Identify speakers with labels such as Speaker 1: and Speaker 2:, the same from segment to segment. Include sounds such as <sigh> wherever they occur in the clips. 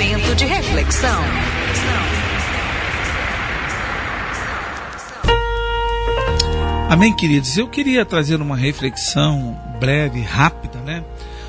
Speaker 1: Momento de reflexão.
Speaker 2: Amém, queridos. Eu queria trazer uma reflexão breve, rápida, né,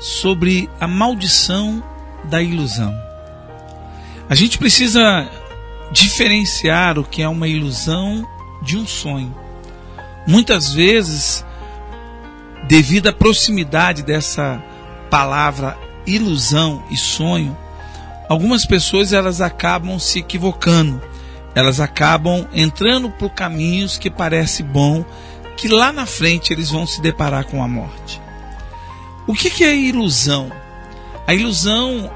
Speaker 2: sobre a maldição da ilusão. A gente precisa diferenciar o que é uma ilusão de um sonho. Muitas vezes, devido à proximidade dessa palavra ilusão e sonho, algumas pessoas elas acabam se equivocando. Elas acabam entrando por caminhos que parece bom, que lá na frente eles vão se deparar com a morte. O que, que é ilusão? A ilusão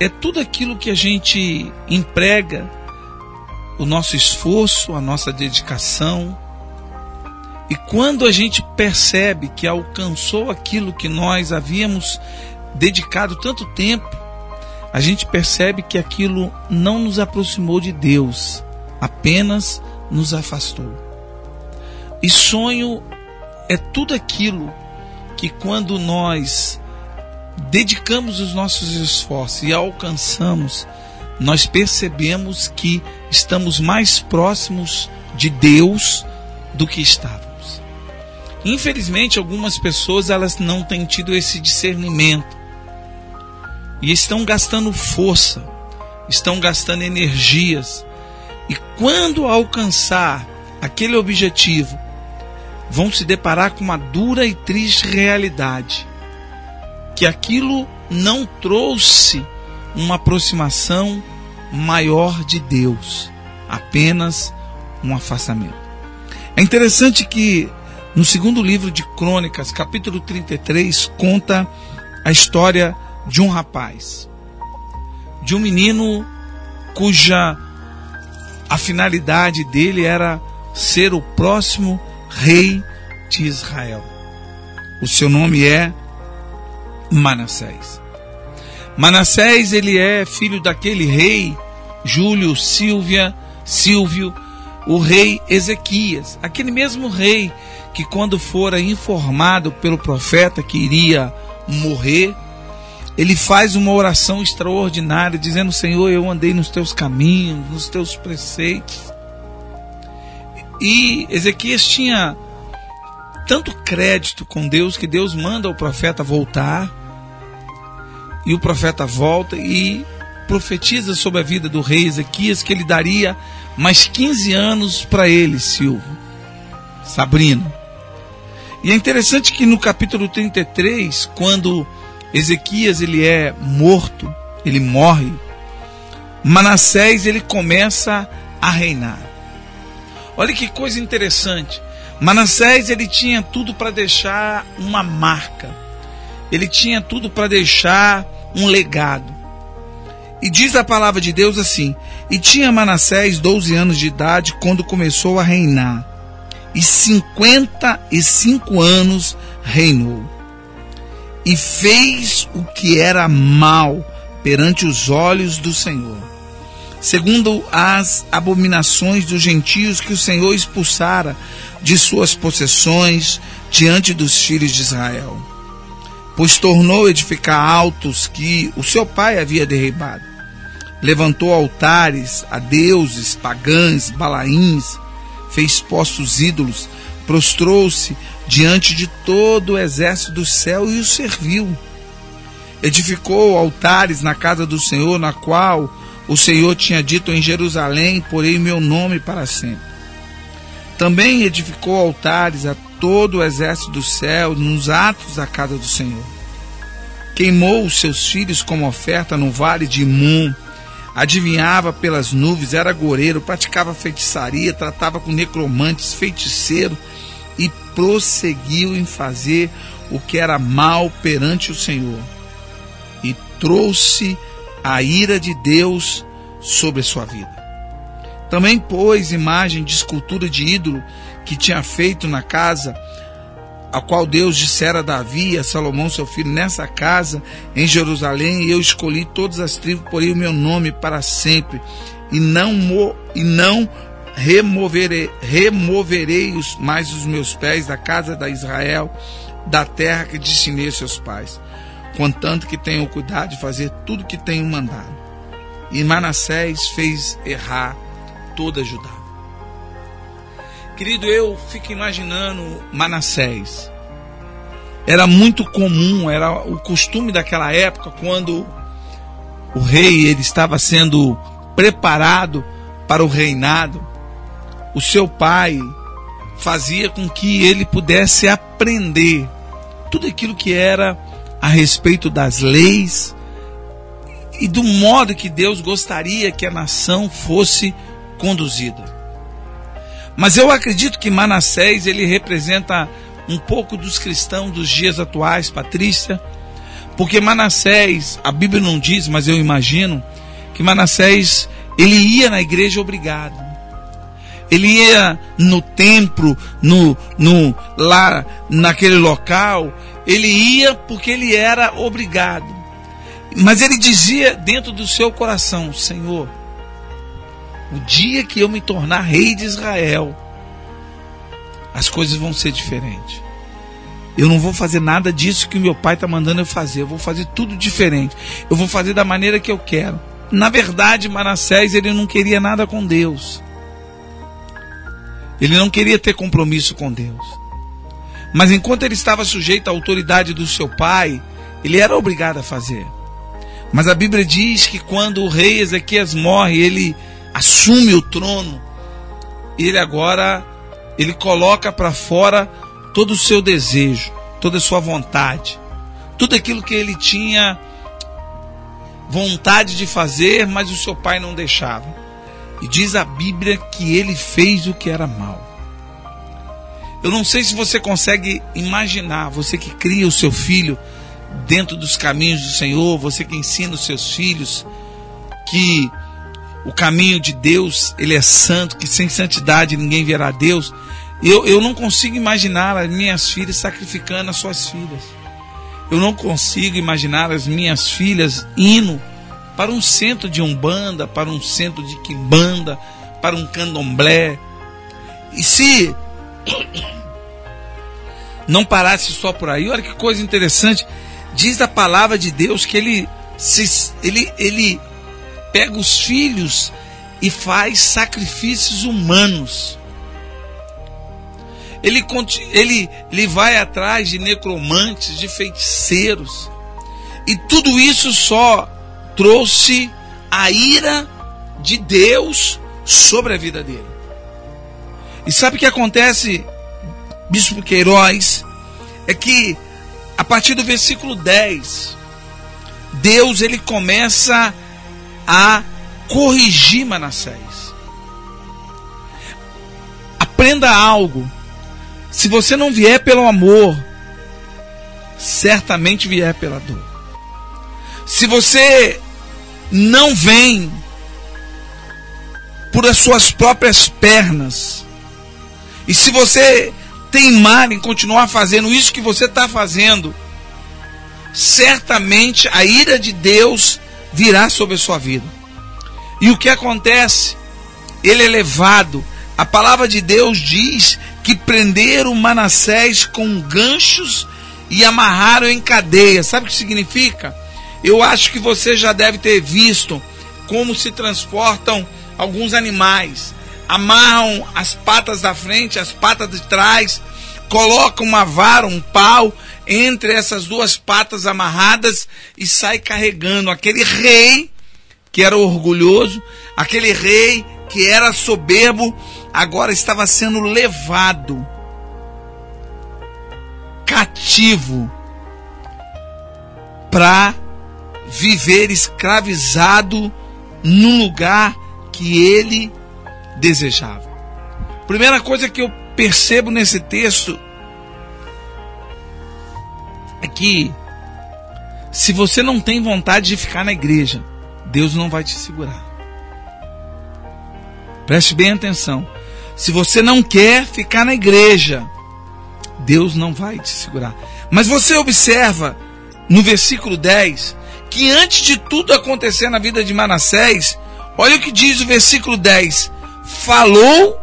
Speaker 2: é tudo aquilo que a gente emprega o nosso esforço, a nossa dedicação. E quando a gente percebe que alcançou aquilo que nós havíamos dedicado tanto tempo, a gente percebe que aquilo não nos aproximou de Deus, apenas nos afastou. E sonho é tudo aquilo que quando nós dedicamos os nossos esforços e alcançamos, nós percebemos que estamos mais próximos de Deus do que estávamos. Infelizmente, algumas pessoas elas não têm tido esse discernimento e estão gastando força, estão gastando energias. E quando alcançar aquele objetivo, vão se deparar com uma dura e triste realidade: que aquilo não trouxe uma aproximação maior de Deus, apenas um afastamento. É interessante que no segundo livro de Crônicas, capítulo 33, conta a história de um rapaz, de um menino cuja a finalidade dele era ser o próximo rei de Israel. O seu nome é Manassés. Manassés ele é filho daquele rei Júlio Silvia Silvio, o rei Ezequias, aquele mesmo rei que quando fora informado pelo profeta que iria morrer, ele faz uma oração extraordinária, dizendo: Senhor, eu andei nos teus caminhos, nos teus preceitos. E Ezequias tinha tanto crédito com Deus que Deus manda o profeta voltar. E o profeta volta e profetiza sobre a vida do rei Ezequias que ele daria mais 15 anos para ele, Silvio, Sabrina. E é interessante que no capítulo 33, quando Ezequias ele é morto, ele morre. Manassés ele começa a reinar. Olha que coisa interessante. Manassés ele tinha tudo para deixar uma marca. Ele tinha tudo para deixar um legado. E diz a palavra de Deus assim: E tinha Manassés 12 anos de idade quando começou a reinar, e 55 anos reinou e fez o que era mal perante os olhos do Senhor, segundo as abominações dos gentios que o Senhor expulsara de suas possessões diante dos filhos de Israel. Pois tornou edificar altos que o seu pai havia derribado. Levantou altares a deuses pagãs, balaíns, fez postos ídolos, prostrou-se diante de todo o exército do céu e o serviu. Edificou altares na casa do Senhor, na qual o Senhor tinha dito em Jerusalém: Porei meu nome para sempre. Também edificou altares a todo o exército do céu nos atos da casa do Senhor. Queimou os seus filhos como oferta no vale de Imum. Adivinhava pelas nuvens, era goreiro, praticava feitiçaria, tratava com necromantes, feiticeiro e prosseguiu em fazer o que era mal perante o Senhor. E trouxe a ira de Deus sobre sua vida. Também pôs imagem de escultura de ídolo que tinha feito na casa, a qual Deus dissera a Davi e a Salomão, seu filho, nessa casa em Jerusalém, eu escolhi todas as tribos, porém o meu nome para sempre, e não, e não removerei, removerei os, mais os meus pés da casa da Israel, da terra que destinei a seus pais, contanto que tenham cuidado de fazer tudo que tenho mandado. e Manassés fez errar toda Judá. Querido, eu fico imaginando Manassés. Era muito comum, era o costume daquela época, quando o rei ele estava sendo preparado para o reinado, o seu pai fazia com que ele pudesse aprender tudo aquilo que era a respeito das leis e do modo que Deus gostaria que a nação fosse conduzida. Mas eu acredito que Manassés ele representa um pouco dos cristãos dos dias atuais, Patrícia, porque Manassés, a Bíblia não diz, mas eu imagino que Manassés ele ia na igreja obrigado. Ele ia no templo, no, no lá naquele local, ele ia porque ele era obrigado. Mas ele dizia dentro do seu coração: Senhor, o dia que eu me tornar rei de Israel, as coisas vão ser diferentes. Eu não vou fazer nada disso que o meu pai está mandando eu fazer. Eu vou fazer tudo diferente. Eu vou fazer da maneira que eu quero. Na verdade, Manassés ele não queria nada com Deus. Ele não queria ter compromisso com Deus. Mas enquanto ele estava sujeito à autoridade do seu pai, ele era obrigado a fazer. Mas a Bíblia diz que quando o rei Ezequias morre, ele assume o trono, ele agora ele coloca para fora todo o seu desejo, toda a sua vontade, tudo aquilo que ele tinha vontade de fazer, mas o seu pai não deixava. E diz a Bíblia que ele fez o que era mal. Eu não sei se você consegue imaginar, você que cria o seu filho dentro dos caminhos do Senhor, você que ensina os seus filhos que o caminho de Deus, ele é santo, que sem santidade ninguém verá Deus. Eu, eu não consigo imaginar as minhas filhas sacrificando as suas filhas. Eu não consigo imaginar as minhas filhas indo para um centro de umbanda, para um centro de quimbanda, para um candomblé. E se <coughs> não parasse só por aí, olha que coisa interessante. Diz a palavra de Deus que ele, se, ele, ele pega os filhos e faz sacrifícios humanos. Ele, ele, ele vai atrás de necromantes, de feiticeiros. E tudo isso só trouxe a ira de Deus sobre a vida dele. E sabe o que acontece, Bispo Queiroz? É que a partir do versículo 10, Deus ele começa a corrigir Manassés. Aprenda algo. Se você não vier pelo amor, certamente vier pela dor. Se você não vem por as suas próprias pernas, e se você teimar em continuar fazendo isso que você está fazendo, certamente a ira de Deus virá sobre a sua vida. E o que acontece? Ele é levado. A palavra de Deus diz que prenderam Manassés com ganchos e amarraram em cadeia. Sabe o que significa? Eu acho que você já deve ter visto como se transportam alguns animais. Amarram as patas da frente, as patas de trás, colocam uma vara, um pau entre essas duas patas amarradas e sai carregando aquele rei que era orgulhoso, aquele rei que era soberbo, agora estava sendo levado cativo para viver escravizado num lugar que ele desejava. Primeira coisa que eu percebo nesse texto é que se você não tem vontade de ficar na igreja, Deus não vai te segurar. Preste bem atenção. Se você não quer ficar na igreja, Deus não vai te segurar. Mas você observa no versículo 10 que antes de tudo acontecer na vida de Manassés, olha o que diz o versículo 10: Falou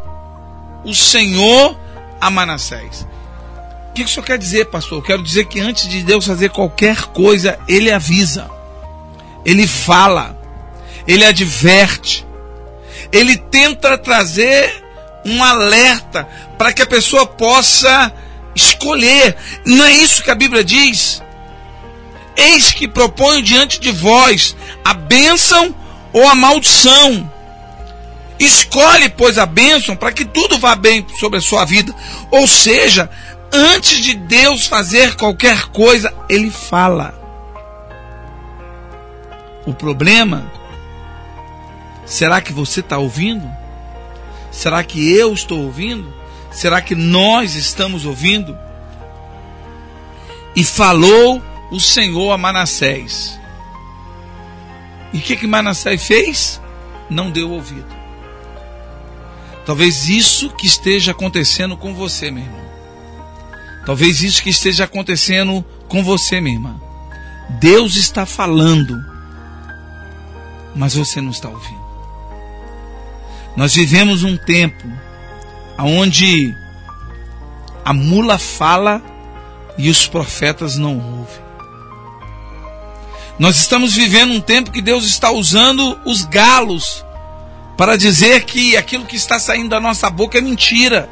Speaker 2: o Senhor a Manassés que, que o senhor quer dizer, pastor? Eu quero dizer que antes de Deus fazer qualquer coisa, Ele avisa, Ele fala, ele adverte, ele tenta trazer um alerta para que a pessoa possa escolher. Não é isso que a Bíblia diz? Eis que proponho diante de vós a bênção ou a maldição. Escolhe, pois, a bênção para que tudo vá bem sobre a sua vida. Ou seja, antes de Deus fazer qualquer coisa, Ele fala. O problema, será que você está ouvindo? Será que eu estou ouvindo? Será que nós estamos ouvindo? E falou o Senhor a Manassés. E o que, que Manassés fez? Não deu ouvido. Talvez isso que esteja acontecendo com você, meu irmão. Talvez isso que esteja acontecendo com você, minha irmã. Deus está falando, mas você não está ouvindo. Nós vivemos um tempo onde a mula fala e os profetas não ouvem. Nós estamos vivendo um tempo que Deus está usando os galos para dizer que aquilo que está saindo da nossa boca é mentira.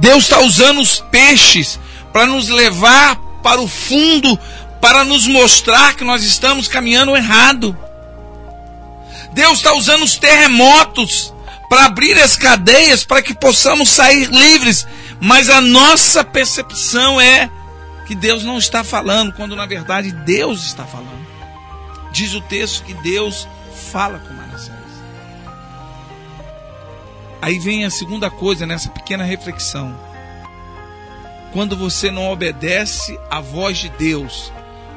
Speaker 2: Deus está usando os peixes para nos levar para o fundo, para nos mostrar que nós estamos caminhando errado. Deus está usando os terremotos para abrir as cadeias para que possamos sair livres, mas a nossa percepção é que Deus não está falando, quando na verdade Deus está falando. Diz o texto que Deus fala com Manassés. Aí vem a segunda coisa nessa pequena reflexão. Quando você não obedece à voz de Deus,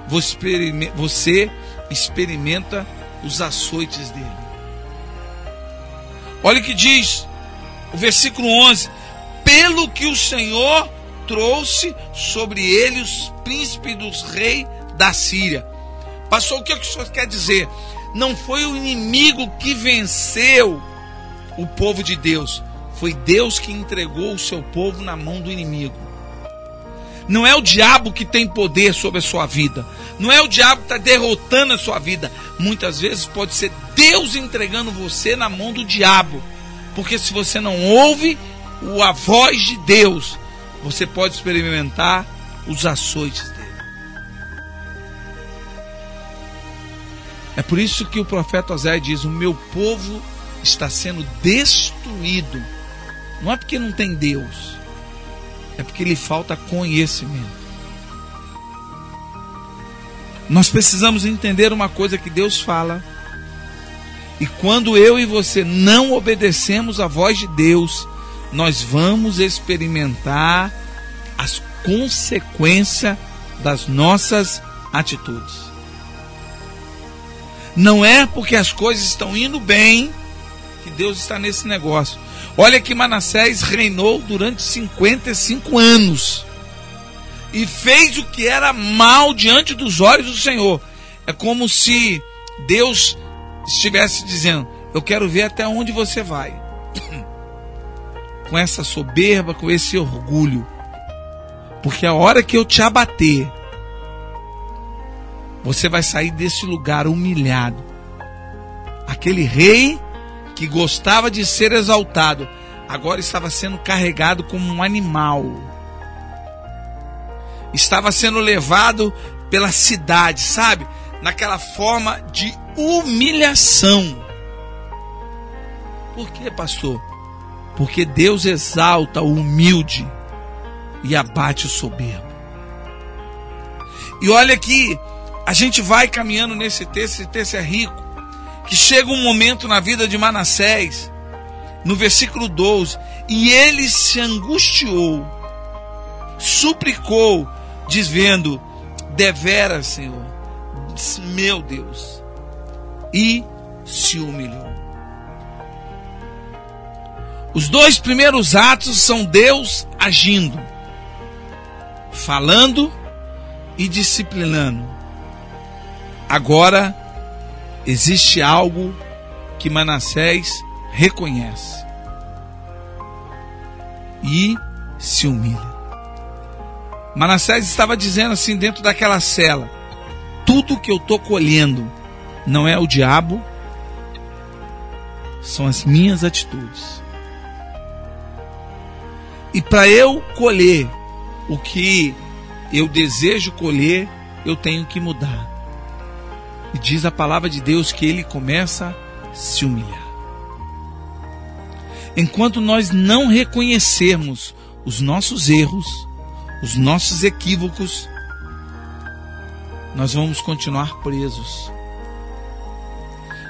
Speaker 2: você experimenta os açoites dele. Olha o que diz o versículo 11: Pelo que o Senhor trouxe sobre ele os príncipes dos reis da Síria. Passou o que o senhor quer dizer? Não foi o inimigo que venceu o povo de Deus, foi Deus que entregou o seu povo na mão do inimigo. Não é o diabo que tem poder sobre a sua vida. Não é o diabo que está derrotando a sua vida. Muitas vezes pode ser Deus entregando você na mão do diabo. Porque se você não ouve a voz de Deus, você pode experimentar os açoites dele. É por isso que o profeta Oséias diz: O meu povo está sendo destruído. Não é porque não tem Deus, é porque lhe falta conhecimento. Nós precisamos entender uma coisa que Deus fala. E quando eu e você não obedecemos a voz de Deus, nós vamos experimentar as consequências das nossas atitudes. Não é porque as coisas estão indo bem que Deus está nesse negócio. Olha que Manassés reinou durante 55 anos e fez o que era mal diante dos olhos do Senhor. É como se Deus estivesse dizendo: Eu quero ver até onde você vai com essa soberba, com esse orgulho. Porque a hora que eu te abater, você vai sair desse lugar humilhado. Aquele rei que gostava de ser exaltado, agora estava sendo carregado como um animal. Estava sendo levado pela cidade, sabe? Naquela forma de humilhação. Por que, pastor? Porque Deus exalta o humilde e abate o soberbo. E olha que a gente vai caminhando nesse texto, esse texto é rico, que chega um momento na vida de Manassés, no versículo 12, e ele se angustiou, suplicou, dizendo: Devera, Senhor, meu Deus, e se humilhou. Os dois primeiros atos são Deus agindo, falando e disciplinando. Agora existe algo que Manassés reconhece e se humilha. Manassés estava dizendo assim dentro daquela cela: tudo que eu estou colhendo não é o diabo, são as minhas atitudes. E para eu colher o que eu desejo colher, eu tenho que mudar. E diz a palavra de Deus que ele começa a se humilhar. Enquanto nós não reconhecermos os nossos erros, os nossos equívocos, nós vamos continuar presos.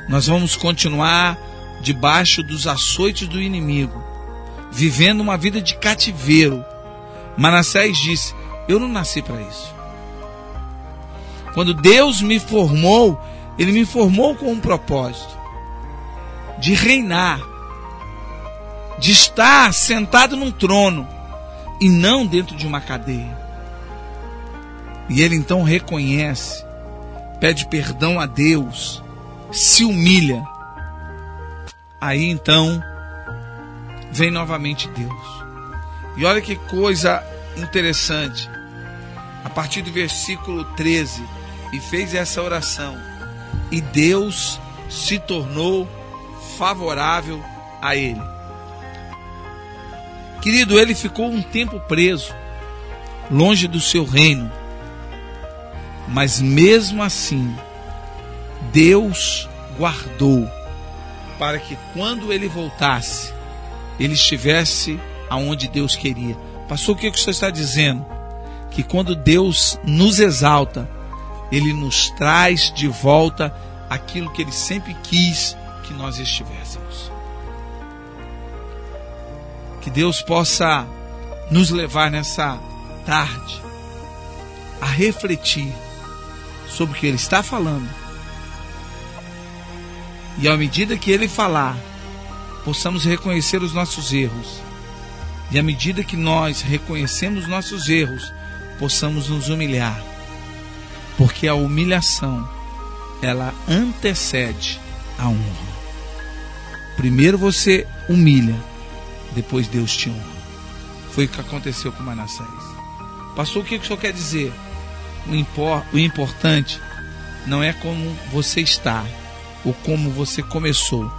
Speaker 2: Nós vamos continuar debaixo dos açoites do inimigo, vivendo uma vida de cativeiro. Manassés disse: Eu não nasci para isso. Quando Deus me formou, Ele me formou com um propósito de reinar, de estar sentado num trono e não dentro de uma cadeia. E ele então reconhece, pede perdão a Deus, se humilha. Aí então vem novamente Deus. E olha que coisa interessante. A partir do versículo 13, e fez essa oração, e Deus se tornou favorável a ele. Querido, ele ficou um tempo preso, longe do seu reino. Mas mesmo assim, Deus guardou para que quando ele voltasse, ele estivesse aonde Deus queria. Passou o que você está dizendo? Que quando Deus nos exalta, ele nos traz de volta aquilo que ele sempre quis que nós estivéssemos. Que Deus possa nos levar nessa tarde a refletir sobre o que Ele está falando. E à medida que Ele falar, possamos reconhecer os nossos erros. E à medida que nós reconhecemos nossos erros, possamos nos humilhar. Porque a humilhação, ela antecede a honra. Primeiro você humilha depois Deus te honra. Foi o que aconteceu com Manassés. Pastor, o que o senhor quer dizer? O, impor, o importante não é como você está ou como você começou.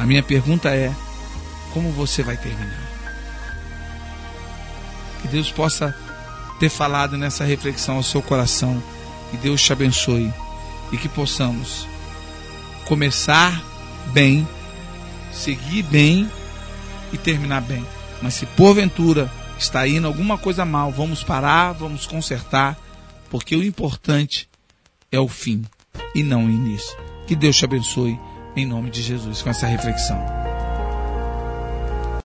Speaker 2: A minha pergunta é: como você vai terminar? Que Deus possa ter falado nessa reflexão ao seu coração. Que Deus te abençoe e que possamos começar bem, seguir bem e terminar bem. Mas se porventura está indo alguma coisa mal, vamos parar, vamos consertar, porque o importante é o fim e não o início. Que Deus te abençoe em nome de Jesus com essa reflexão.